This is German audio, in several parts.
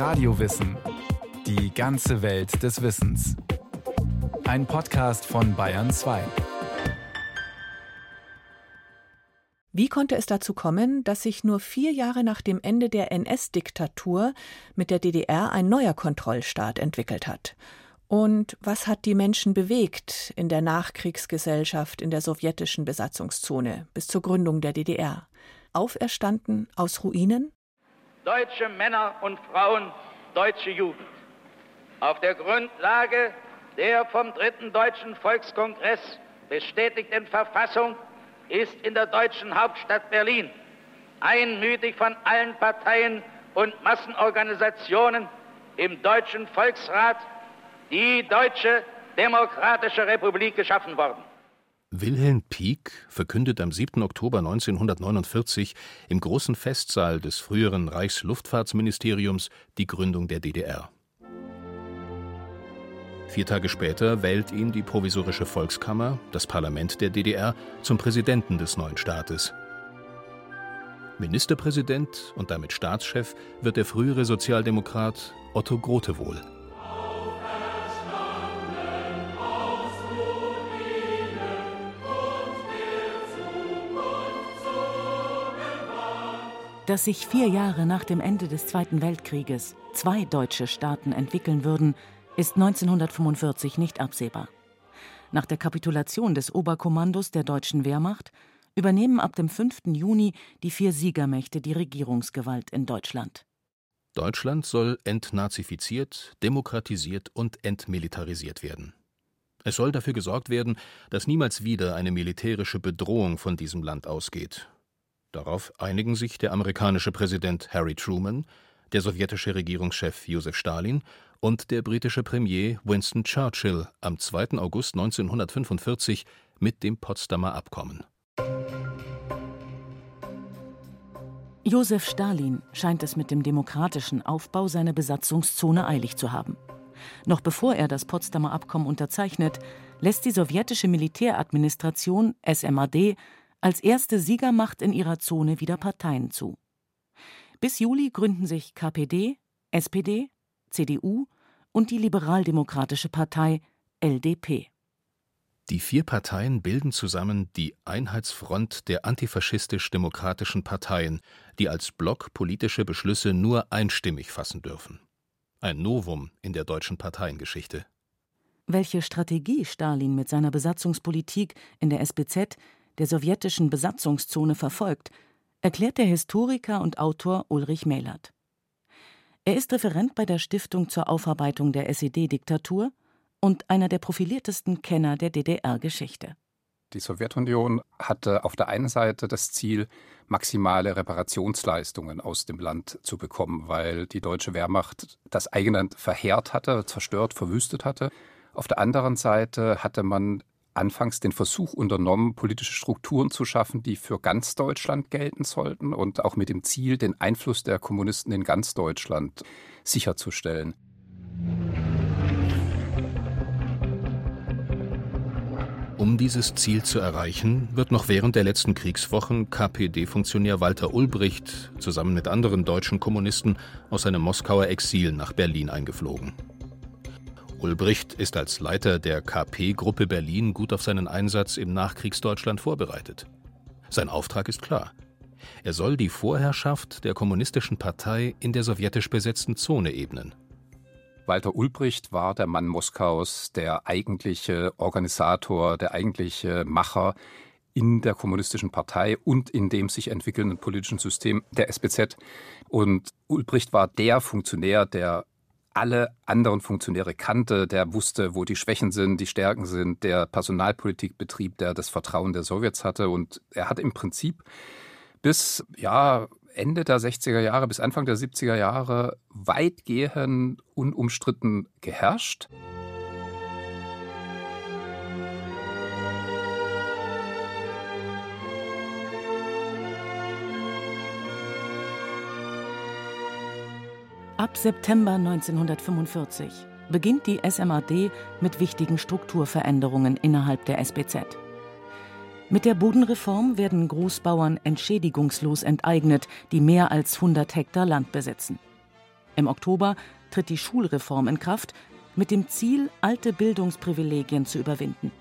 Radiowissen. Die ganze Welt des Wissens. Ein Podcast von Bayern 2. Wie konnte es dazu kommen, dass sich nur vier Jahre nach dem Ende der NS-Diktatur mit der DDR ein neuer Kontrollstaat entwickelt hat? Und was hat die Menschen bewegt in der Nachkriegsgesellschaft in der sowjetischen Besatzungszone bis zur Gründung der DDR? Auferstanden aus Ruinen? Deutsche Männer und Frauen, deutsche Jugend. Auf der Grundlage der vom Dritten Deutschen Volkskongress bestätigten Verfassung ist in der deutschen Hauptstadt Berlin einmütig von allen Parteien und Massenorganisationen im Deutschen Volksrat die Deutsche Demokratische Republik geschaffen worden. Wilhelm Pieck verkündet am 7. Oktober 1949 im großen Festsaal des früheren Reichsluftfahrtsministeriums die Gründung der DDR. Vier Tage später wählt ihn die Provisorische Volkskammer, das Parlament der DDR, zum Präsidenten des neuen Staates. Ministerpräsident und damit Staatschef wird der frühere Sozialdemokrat Otto Grotewohl. Dass sich vier Jahre nach dem Ende des Zweiten Weltkrieges zwei deutsche Staaten entwickeln würden, ist 1945 nicht absehbar. Nach der Kapitulation des Oberkommandos der deutschen Wehrmacht übernehmen ab dem 5. Juni die vier Siegermächte die Regierungsgewalt in Deutschland. Deutschland soll entnazifiziert, demokratisiert und entmilitarisiert werden. Es soll dafür gesorgt werden, dass niemals wieder eine militärische Bedrohung von diesem Land ausgeht. Darauf einigen sich der amerikanische Präsident Harry Truman, der sowjetische Regierungschef Josef Stalin und der britische Premier Winston Churchill am 2. August 1945 mit dem Potsdamer Abkommen. Josef Stalin scheint es mit dem demokratischen Aufbau seiner Besatzungszone eilig zu haben. Noch bevor er das Potsdamer Abkommen unterzeichnet, lässt die sowjetische Militäradministration SMAD als erste Siegermacht in ihrer Zone wieder Parteien zu. Bis Juli gründen sich KPD, SPD, CDU und die Liberaldemokratische Partei LDP. Die vier Parteien bilden zusammen die Einheitsfront der antifaschistisch-demokratischen Parteien, die als Block politische Beschlüsse nur einstimmig fassen dürfen. Ein Novum in der deutschen Parteiengeschichte. Welche Strategie Stalin mit seiner Besatzungspolitik in der SBZ der sowjetischen Besatzungszone verfolgt, erklärt der Historiker und Autor Ulrich Mählert. Er ist Referent bei der Stiftung zur Aufarbeitung der SED-Diktatur und einer der profiliertesten Kenner der DDR-Geschichte. Die Sowjetunion hatte auf der einen Seite das Ziel, maximale Reparationsleistungen aus dem Land zu bekommen, weil die deutsche Wehrmacht das eigene verheert hatte, zerstört, verwüstet hatte. Auf der anderen Seite hatte man anfangs den Versuch unternommen, politische Strukturen zu schaffen, die für ganz Deutschland gelten sollten und auch mit dem Ziel, den Einfluss der Kommunisten in ganz Deutschland sicherzustellen. Um dieses Ziel zu erreichen, wird noch während der letzten Kriegswochen KPD-Funktionär Walter Ulbricht zusammen mit anderen deutschen Kommunisten aus seinem Moskauer Exil nach Berlin eingeflogen. Ulbricht ist als Leiter der KP-Gruppe Berlin gut auf seinen Einsatz im Nachkriegsdeutschland vorbereitet. Sein Auftrag ist klar. Er soll die Vorherrschaft der kommunistischen Partei in der sowjetisch besetzten Zone ebnen. Walter Ulbricht war der Mann Moskaus, der eigentliche Organisator, der eigentliche Macher in der kommunistischen Partei und in dem sich entwickelnden politischen System der SBZ. Und Ulbricht war der Funktionär, der alle anderen Funktionäre kannte, der wusste, wo die Schwächen sind, die Stärken sind, der Personalpolitik betrieb, der das Vertrauen der Sowjets hatte. Und er hat im Prinzip bis ja, Ende der 60er Jahre, bis Anfang der 70er Jahre weitgehend unumstritten geherrscht. Ab September 1945 beginnt die SMAD mit wichtigen Strukturveränderungen innerhalb der SBZ. Mit der Bodenreform werden Großbauern entschädigungslos enteignet, die mehr als 100 Hektar Land besitzen. Im Oktober tritt die Schulreform in Kraft, mit dem Ziel, alte Bildungsprivilegien zu überwinden.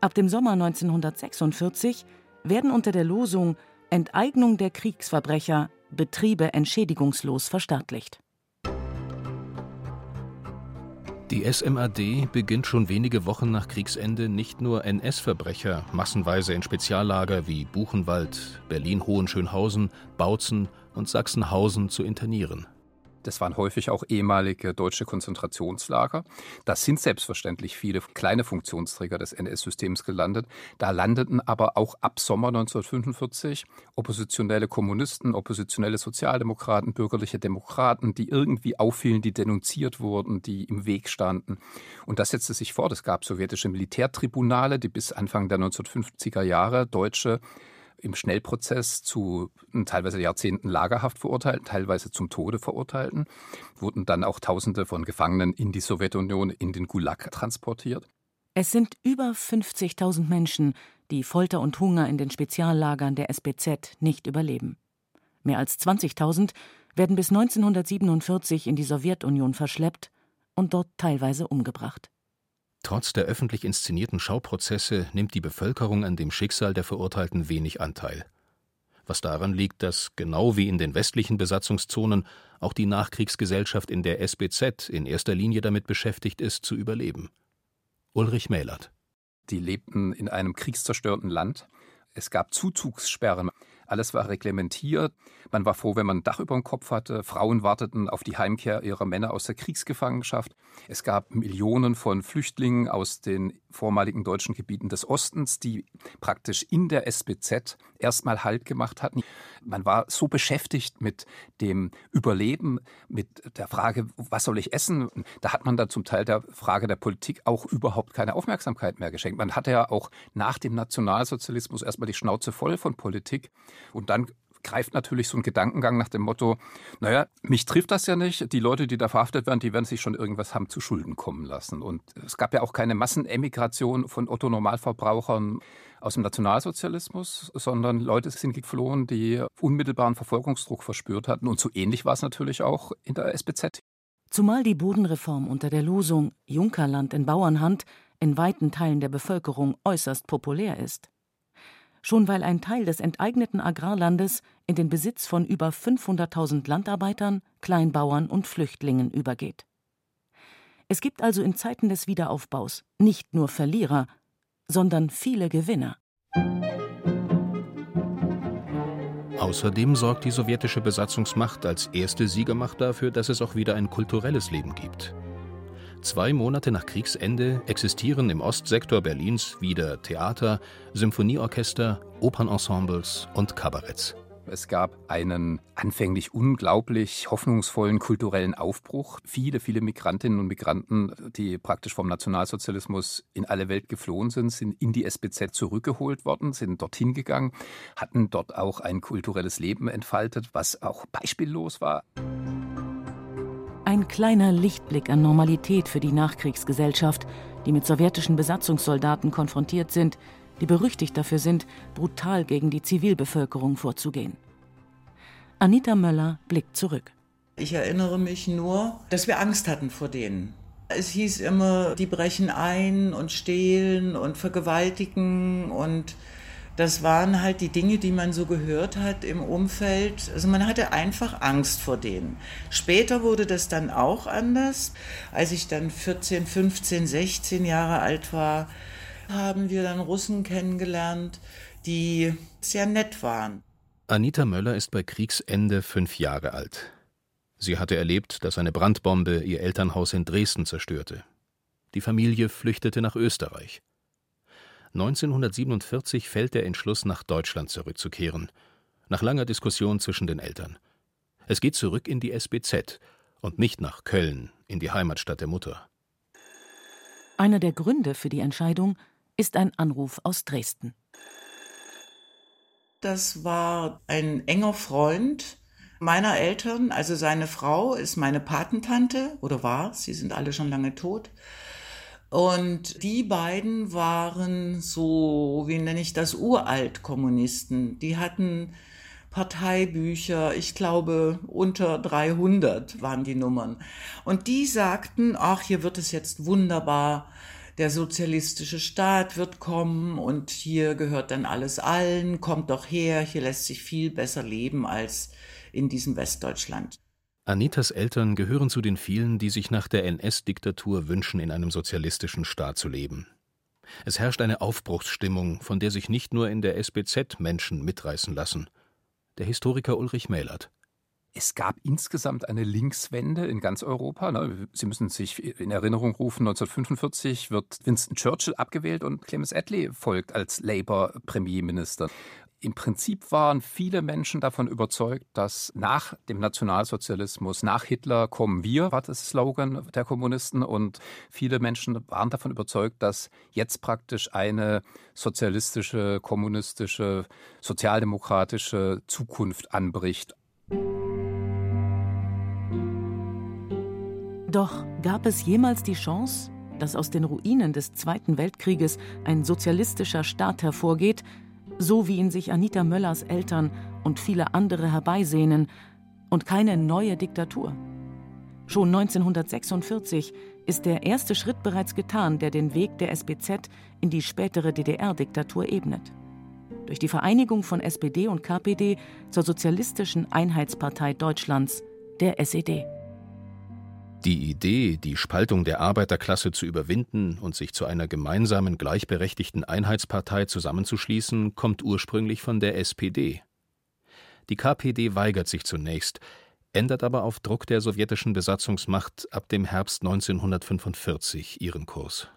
Ab dem Sommer 1946 werden unter der Losung Enteignung der Kriegsverbrecher Betriebe entschädigungslos verstaatlicht. Die SMAD beginnt schon wenige Wochen nach Kriegsende nicht nur NS-Verbrecher massenweise in Speziallager wie Buchenwald, Berlin-Hohenschönhausen, Bautzen und Sachsenhausen zu internieren. Das waren häufig auch ehemalige deutsche Konzentrationslager. Da sind selbstverständlich viele kleine Funktionsträger des NS-Systems gelandet. Da landeten aber auch ab Sommer 1945 oppositionelle Kommunisten, oppositionelle Sozialdemokraten, bürgerliche Demokraten, die irgendwie auffielen, die denunziert wurden, die im Weg standen. Und das setzte sich fort. Es gab sowjetische Militärtribunale, die bis Anfang der 1950er Jahre deutsche im Schnellprozess zu teilweise Jahrzehnten Lagerhaft verurteilten, teilweise zum Tode verurteilten, wurden dann auch Tausende von Gefangenen in die Sowjetunion, in den Gulag transportiert. Es sind über 50.000 Menschen, die Folter und Hunger in den Speziallagern der SBZ nicht überleben. Mehr als 20.000 werden bis 1947 in die Sowjetunion verschleppt und dort teilweise umgebracht. Trotz der öffentlich inszenierten Schauprozesse nimmt die Bevölkerung an dem Schicksal der Verurteilten wenig Anteil. Was daran liegt, dass genau wie in den westlichen Besatzungszonen auch die Nachkriegsgesellschaft in der SBZ in erster Linie damit beschäftigt ist, zu überleben. Ulrich Mählert. Die lebten in einem kriegszerstörten Land. Es gab Zuzugssperren. Alles war reglementiert. Man war froh, wenn man ein Dach über dem Kopf hatte. Frauen warteten auf die Heimkehr ihrer Männer aus der Kriegsgefangenschaft. Es gab Millionen von Flüchtlingen aus den vormaligen deutschen Gebieten des Ostens, die praktisch in der SBZ erstmal Halt gemacht hatten. Man war so beschäftigt mit dem Überleben, mit der Frage, was soll ich essen? Da hat man dann zum Teil der Frage der Politik auch überhaupt keine Aufmerksamkeit mehr geschenkt. Man hatte ja auch nach dem Nationalsozialismus erstmal die Schnauze voll von Politik und dann greift natürlich so ein Gedankengang nach dem Motto, naja, mich trifft das ja nicht. Die Leute, die da verhaftet werden, die werden sich schon irgendwas haben zu Schulden kommen lassen. Und es gab ja auch keine Massenemigration von Otto-Normalverbrauchern aus dem Nationalsozialismus, sondern Leute sind geflohen, die unmittelbaren Verfolgungsdruck verspürt hatten. Und so ähnlich war es natürlich auch in der SBZ. Zumal die Bodenreform unter der Losung Junkerland in Bauernhand in weiten Teilen der Bevölkerung äußerst populär ist schon weil ein Teil des enteigneten Agrarlandes in den Besitz von über 500.000 Landarbeitern, Kleinbauern und Flüchtlingen übergeht. Es gibt also in Zeiten des Wiederaufbaus nicht nur Verlierer, sondern viele Gewinner. Außerdem sorgt die sowjetische Besatzungsmacht als erste Siegermacht dafür, dass es auch wieder ein kulturelles Leben gibt. Zwei Monate nach Kriegsende existieren im Ostsektor Berlins wieder Theater, Symphonieorchester, Opernensembles und Kabaretts. Es gab einen anfänglich unglaublich hoffnungsvollen kulturellen Aufbruch. Viele, viele Migrantinnen und Migranten, die praktisch vom Nationalsozialismus in alle Welt geflohen sind, sind in die SBZ zurückgeholt worden, sind dorthin gegangen, hatten dort auch ein kulturelles Leben entfaltet, was auch beispiellos war. Ein kleiner Lichtblick an Normalität für die Nachkriegsgesellschaft, die mit sowjetischen Besatzungssoldaten konfrontiert sind, die berüchtigt dafür sind, brutal gegen die Zivilbevölkerung vorzugehen. Anita Möller blickt zurück. Ich erinnere mich nur, dass wir Angst hatten vor denen. Es hieß immer, die brechen ein und stehlen und vergewaltigen und das waren halt die Dinge, die man so gehört hat im Umfeld. Also man hatte einfach Angst vor denen. Später wurde das dann auch anders. Als ich dann 14, 15, 16 Jahre alt war, haben wir dann Russen kennengelernt, die sehr nett waren. Anita Möller ist bei Kriegsende fünf Jahre alt. Sie hatte erlebt, dass eine Brandbombe ihr Elternhaus in Dresden zerstörte. Die Familie flüchtete nach Österreich. 1947 fällt der Entschluss, nach Deutschland zurückzukehren, nach langer Diskussion zwischen den Eltern. Es geht zurück in die SBZ und nicht nach Köln, in die Heimatstadt der Mutter. Einer der Gründe für die Entscheidung ist ein Anruf aus Dresden. Das war ein enger Freund meiner Eltern, also seine Frau ist meine Patentante oder war, sie sind alle schon lange tot. Und die beiden waren so, wie nenne ich das, Uralt-Kommunisten. Die hatten Parteibücher, ich glaube unter 300 waren die Nummern. Und die sagten, ach, hier wird es jetzt wunderbar, der sozialistische Staat wird kommen und hier gehört dann alles allen, kommt doch her, hier lässt sich viel besser leben als in diesem Westdeutschland. Anitas Eltern gehören zu den vielen, die sich nach der NS-Diktatur wünschen, in einem sozialistischen Staat zu leben. Es herrscht eine Aufbruchsstimmung, von der sich nicht nur in der SBZ Menschen mitreißen lassen. Der Historiker Ulrich Mählert. Es gab insgesamt eine Linkswende in ganz Europa. Ne? Sie müssen sich in Erinnerung rufen, 1945 wird Winston Churchill abgewählt und Clemens Attlee folgt als Labour-Premierminister. Im Prinzip waren viele Menschen davon überzeugt, dass nach dem Nationalsozialismus, nach Hitler kommen wir, war das Slogan der Kommunisten. Und viele Menschen waren davon überzeugt, dass jetzt praktisch eine sozialistische, kommunistische, sozialdemokratische Zukunft anbricht. Doch gab es jemals die Chance, dass aus den Ruinen des Zweiten Weltkrieges ein sozialistischer Staat hervorgeht, so wie ihn sich Anita Möllers Eltern und viele andere herbeisehnen, und keine neue Diktatur. Schon 1946 ist der erste Schritt bereits getan, der den Weg der SBZ in die spätere DDR-Diktatur ebnet. Durch die Vereinigung von SPD und KPD zur Sozialistischen Einheitspartei Deutschlands, der SED. Die Idee, die Spaltung der Arbeiterklasse zu überwinden und sich zu einer gemeinsamen gleichberechtigten Einheitspartei zusammenzuschließen, kommt ursprünglich von der SPD. Die KPD weigert sich zunächst, ändert aber auf Druck der sowjetischen Besatzungsmacht ab dem Herbst 1945 ihren Kurs.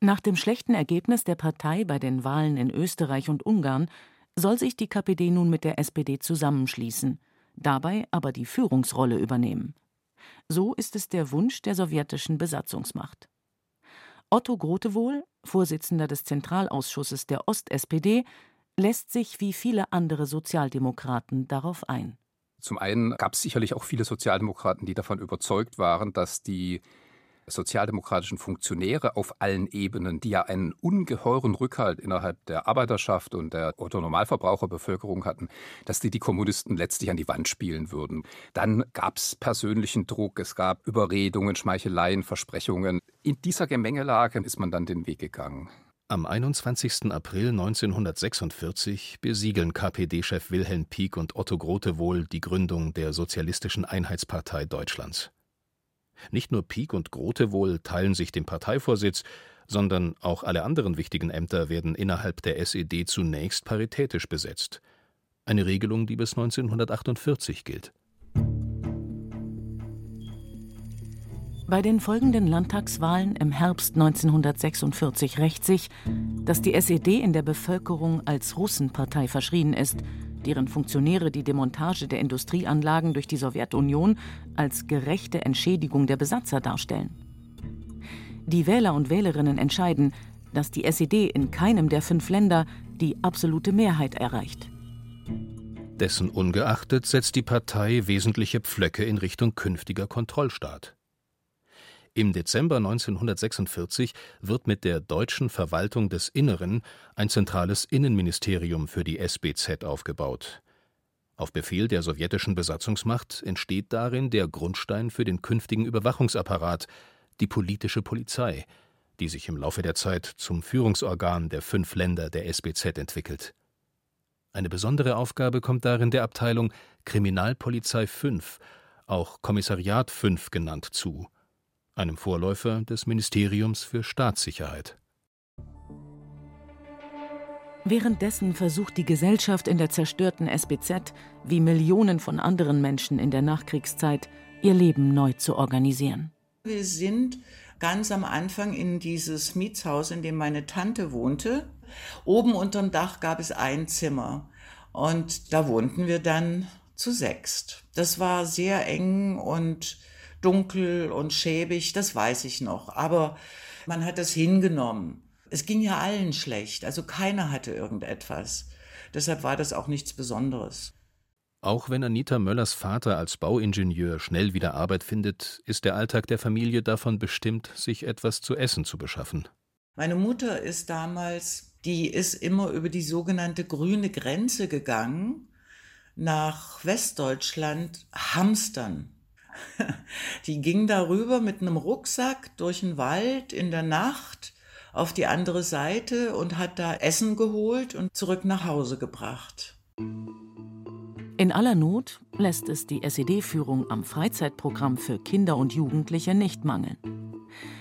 Nach dem schlechten Ergebnis der Partei bei den Wahlen in Österreich und Ungarn soll sich die KPD nun mit der SPD zusammenschließen, dabei aber die Führungsrolle übernehmen. So ist es der Wunsch der sowjetischen Besatzungsmacht. Otto Grotewohl, Vorsitzender des Zentralausschusses der Ost-SPD, lässt sich wie viele andere Sozialdemokraten darauf ein. Zum einen gab es sicherlich auch viele Sozialdemokraten, die davon überzeugt waren, dass die sozialdemokratischen Funktionäre auf allen Ebenen, die ja einen ungeheuren Rückhalt innerhalb der Arbeiterschaft und der Otto-Normalverbraucherbevölkerung hatten, dass die die Kommunisten letztlich an die Wand spielen würden. Dann gab es persönlichen Druck, es gab Überredungen, Schmeicheleien, Versprechungen. In dieser Gemengelage ist man dann den Weg gegangen. Am 21. April 1946 besiegeln KPD-Chef Wilhelm Pieck und Otto Grotewohl die Gründung der Sozialistischen Einheitspartei Deutschlands. Nicht nur Pieck und Grotewohl teilen sich den Parteivorsitz, sondern auch alle anderen wichtigen Ämter werden innerhalb der SED zunächst paritätisch besetzt. Eine Regelung, die bis 1948 gilt. Bei den folgenden Landtagswahlen im Herbst 1946 rächt sich, dass die SED in der Bevölkerung als Russenpartei verschrien ist deren Funktionäre die Demontage der Industrieanlagen durch die Sowjetunion als gerechte Entschädigung der Besatzer darstellen. Die Wähler und Wählerinnen entscheiden, dass die SED in keinem der fünf Länder die absolute Mehrheit erreicht. Dessen ungeachtet setzt die Partei wesentliche Pflöcke in Richtung künftiger Kontrollstaat. Im Dezember 1946 wird mit der Deutschen Verwaltung des Inneren ein zentrales Innenministerium für die SBZ aufgebaut. Auf Befehl der sowjetischen Besatzungsmacht entsteht darin der Grundstein für den künftigen Überwachungsapparat, die politische Polizei, die sich im Laufe der Zeit zum Führungsorgan der fünf Länder der SBZ entwickelt. Eine besondere Aufgabe kommt darin der Abteilung Kriminalpolizei 5, auch Kommissariat 5 genannt, zu einem Vorläufer des Ministeriums für Staatssicherheit. Währenddessen versucht die Gesellschaft in der zerstörten SBZ, wie Millionen von anderen Menschen in der Nachkriegszeit, ihr Leben neu zu organisieren. Wir sind ganz am Anfang in dieses Mietshaus, in dem meine Tante wohnte. Oben unterm Dach gab es ein Zimmer und da wohnten wir dann zu sechst. Das war sehr eng und dunkel und schäbig, das weiß ich noch. Aber man hat das hingenommen. Es ging ja allen schlecht, also keiner hatte irgendetwas. Deshalb war das auch nichts Besonderes. Auch wenn Anita Möllers Vater als Bauingenieur schnell wieder Arbeit findet, ist der Alltag der Familie davon bestimmt, sich etwas zu essen zu beschaffen. Meine Mutter ist damals, die ist immer über die sogenannte grüne Grenze gegangen nach Westdeutschland hamstern. Die ging darüber mit einem Rucksack durch den Wald in der Nacht auf die andere Seite und hat da Essen geholt und zurück nach Hause gebracht. In aller Not lässt es die SED-Führung am Freizeitprogramm für Kinder und Jugendliche nicht mangeln.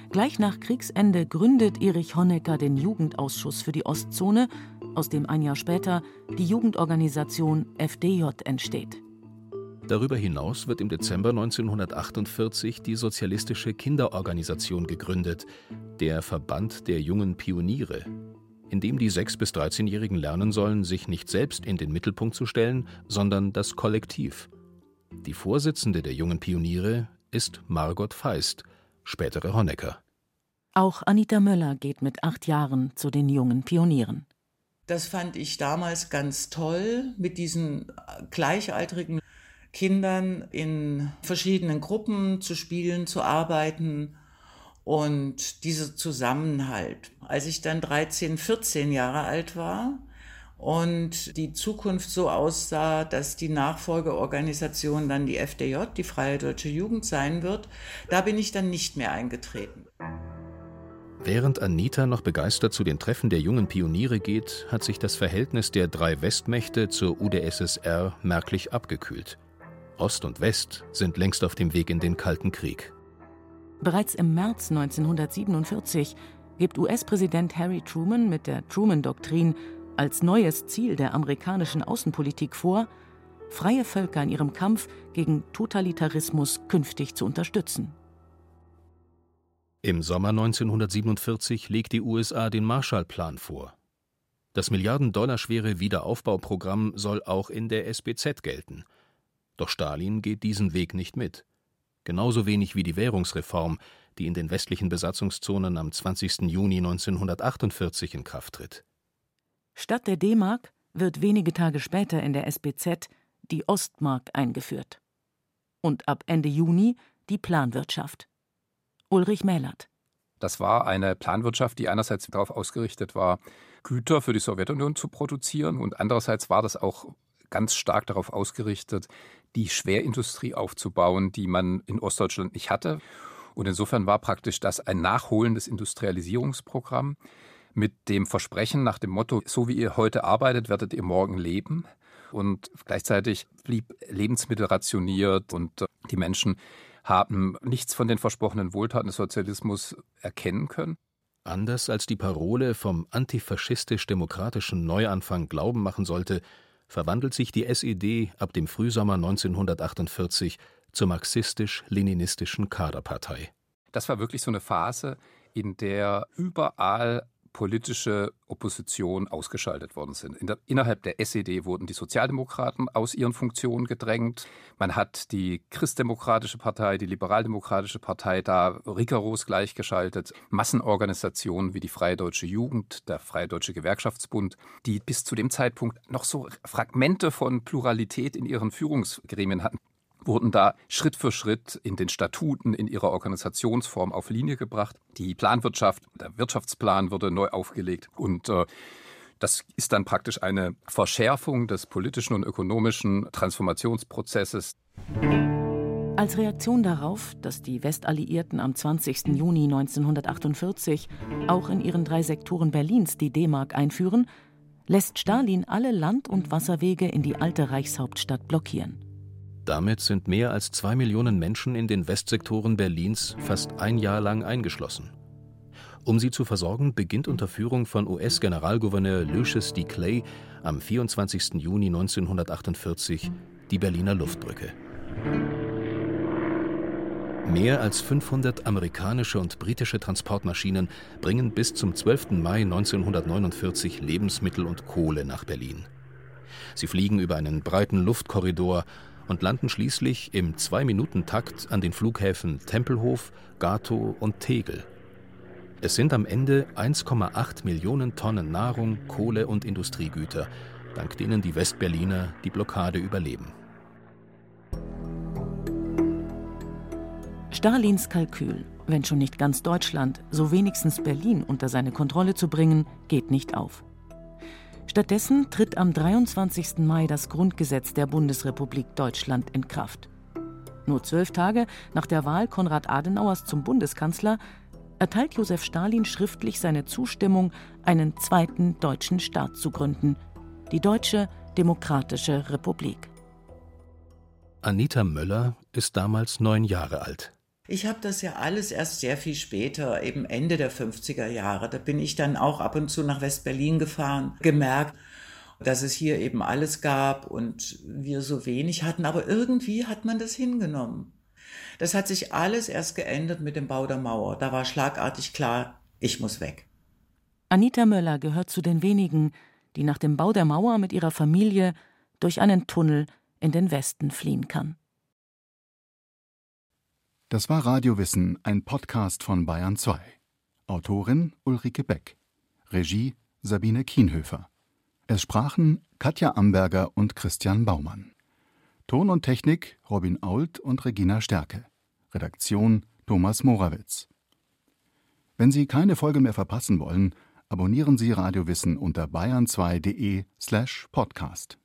Gleich nach Kriegsende gründet Erich Honecker den Jugendausschuss für die Ostzone, aus dem ein Jahr später die Jugendorganisation FDJ entsteht. Darüber hinaus wird im Dezember 1948 die Sozialistische Kinderorganisation gegründet, der Verband der jungen Pioniere, in dem die 6- bis 13-Jährigen lernen sollen, sich nicht selbst in den Mittelpunkt zu stellen, sondern das Kollektiv. Die Vorsitzende der jungen Pioniere ist Margot Feist, spätere Honecker. Auch Anita Möller geht mit acht Jahren zu den jungen Pionieren. Das fand ich damals ganz toll, mit diesen gleichaltrigen Kindern in verschiedenen Gruppen zu spielen, zu arbeiten und dieser Zusammenhalt. Als ich dann 13, 14 Jahre alt war und die Zukunft so aussah, dass die Nachfolgeorganisation dann die FDJ, die Freie Deutsche Jugend sein wird, da bin ich dann nicht mehr eingetreten. Während Anita noch begeistert zu den Treffen der jungen Pioniere geht, hat sich das Verhältnis der drei Westmächte zur UdSSR merklich abgekühlt. Ost und West sind längst auf dem Weg in den Kalten Krieg. Bereits im März 1947 gibt US-Präsident Harry Truman mit der Truman-Doktrin als neues Ziel der amerikanischen Außenpolitik vor, freie Völker in ihrem Kampf gegen Totalitarismus künftig zu unterstützen. Im Sommer 1947 legt die USA den Marshallplan vor. Das milliarden-dollar-schwere Wiederaufbauprogramm soll auch in der SBZ gelten – doch Stalin geht diesen Weg nicht mit. Genauso wenig wie die Währungsreform, die in den westlichen Besatzungszonen am 20. Juni 1948 in Kraft tritt. Statt der D-Mark wird wenige Tage später in der SBZ die Ostmark eingeführt. Und ab Ende Juni die Planwirtschaft. Ulrich Mählert. Das war eine Planwirtschaft, die einerseits darauf ausgerichtet war, Güter für die Sowjetunion zu produzieren und andererseits war das auch ganz stark darauf ausgerichtet, die Schwerindustrie aufzubauen, die man in Ostdeutschland nicht hatte. Und insofern war praktisch das ein nachholendes Industrialisierungsprogramm mit dem Versprechen nach dem Motto, so wie ihr heute arbeitet, werdet ihr morgen leben. Und gleichzeitig blieb Lebensmittel rationiert und äh, die Menschen haben nichts von den versprochenen Wohltaten des Sozialismus erkennen können. Anders als die Parole vom antifaschistisch-demokratischen Neuanfang glauben machen sollte, verwandelt sich die SED ab dem Frühsommer 1948 zur marxistisch-leninistischen Kaderpartei. Das war wirklich so eine Phase, in der überall politische Opposition ausgeschaltet worden sind. In der, innerhalb der SED wurden die Sozialdemokraten aus ihren Funktionen gedrängt. Man hat die Christdemokratische Partei, die Liberaldemokratische Partei da rigoros gleichgeschaltet. Massenorganisationen wie die Freie Deutsche Jugend, der Freie Deutsche Gewerkschaftsbund, die bis zu dem Zeitpunkt noch so Fragmente von Pluralität in ihren Führungsgremien hatten, wurden da Schritt für Schritt in den Statuten, in ihrer Organisationsform auf Linie gebracht. Die Planwirtschaft, der Wirtschaftsplan wurde neu aufgelegt und äh, das ist dann praktisch eine Verschärfung des politischen und ökonomischen Transformationsprozesses. Als Reaktion darauf, dass die Westalliierten am 20. Juni 1948 auch in ihren drei Sektoren Berlins die D-Mark einführen, lässt Stalin alle Land- und Wasserwege in die alte Reichshauptstadt blockieren. Damit sind mehr als zwei Millionen Menschen in den Westsektoren Berlins fast ein Jahr lang eingeschlossen. Um sie zu versorgen, beginnt unter Führung von US-Generalgouverneur Lucius D. Clay am 24. Juni 1948 die Berliner Luftbrücke. Mehr als 500 amerikanische und britische Transportmaschinen bringen bis zum 12. Mai 1949 Lebensmittel und Kohle nach Berlin. Sie fliegen über einen breiten Luftkorridor und landen schließlich im Zwei-Minuten-Takt an den Flughäfen Tempelhof, Gatow und Tegel. Es sind am Ende 1,8 Millionen Tonnen Nahrung, Kohle und Industriegüter, dank denen die Westberliner die Blockade überleben. Stalins Kalkül, wenn schon nicht ganz Deutschland, so wenigstens Berlin unter seine Kontrolle zu bringen, geht nicht auf. Stattdessen tritt am 23. Mai das Grundgesetz der Bundesrepublik Deutschland in Kraft. Nur zwölf Tage nach der Wahl Konrad Adenauers zum Bundeskanzler erteilt Josef Stalin schriftlich seine Zustimmung, einen zweiten deutschen Staat zu gründen, die Deutsche Demokratische Republik. Anita Möller ist damals neun Jahre alt. Ich habe das ja alles erst sehr viel später, eben Ende der 50er Jahre. Da bin ich dann auch ab und zu nach West-Berlin gefahren, gemerkt, dass es hier eben alles gab und wir so wenig hatten. Aber irgendwie hat man das hingenommen. Das hat sich alles erst geändert mit dem Bau der Mauer. Da war schlagartig klar, ich muss weg. Anita Möller gehört zu den wenigen, die nach dem Bau der Mauer mit ihrer Familie durch einen Tunnel in den Westen fliehen kann. Das war Radiowissen, ein Podcast von Bayern 2. Autorin Ulrike Beck. Regie Sabine Kienhöfer. Es sprachen Katja Amberger und Christian Baumann. Ton und Technik Robin Ault und Regina Stärke. Redaktion Thomas Morawitz. Wenn Sie keine Folge mehr verpassen wollen, abonnieren Sie Radiowissen unter bayern2.de slash podcast.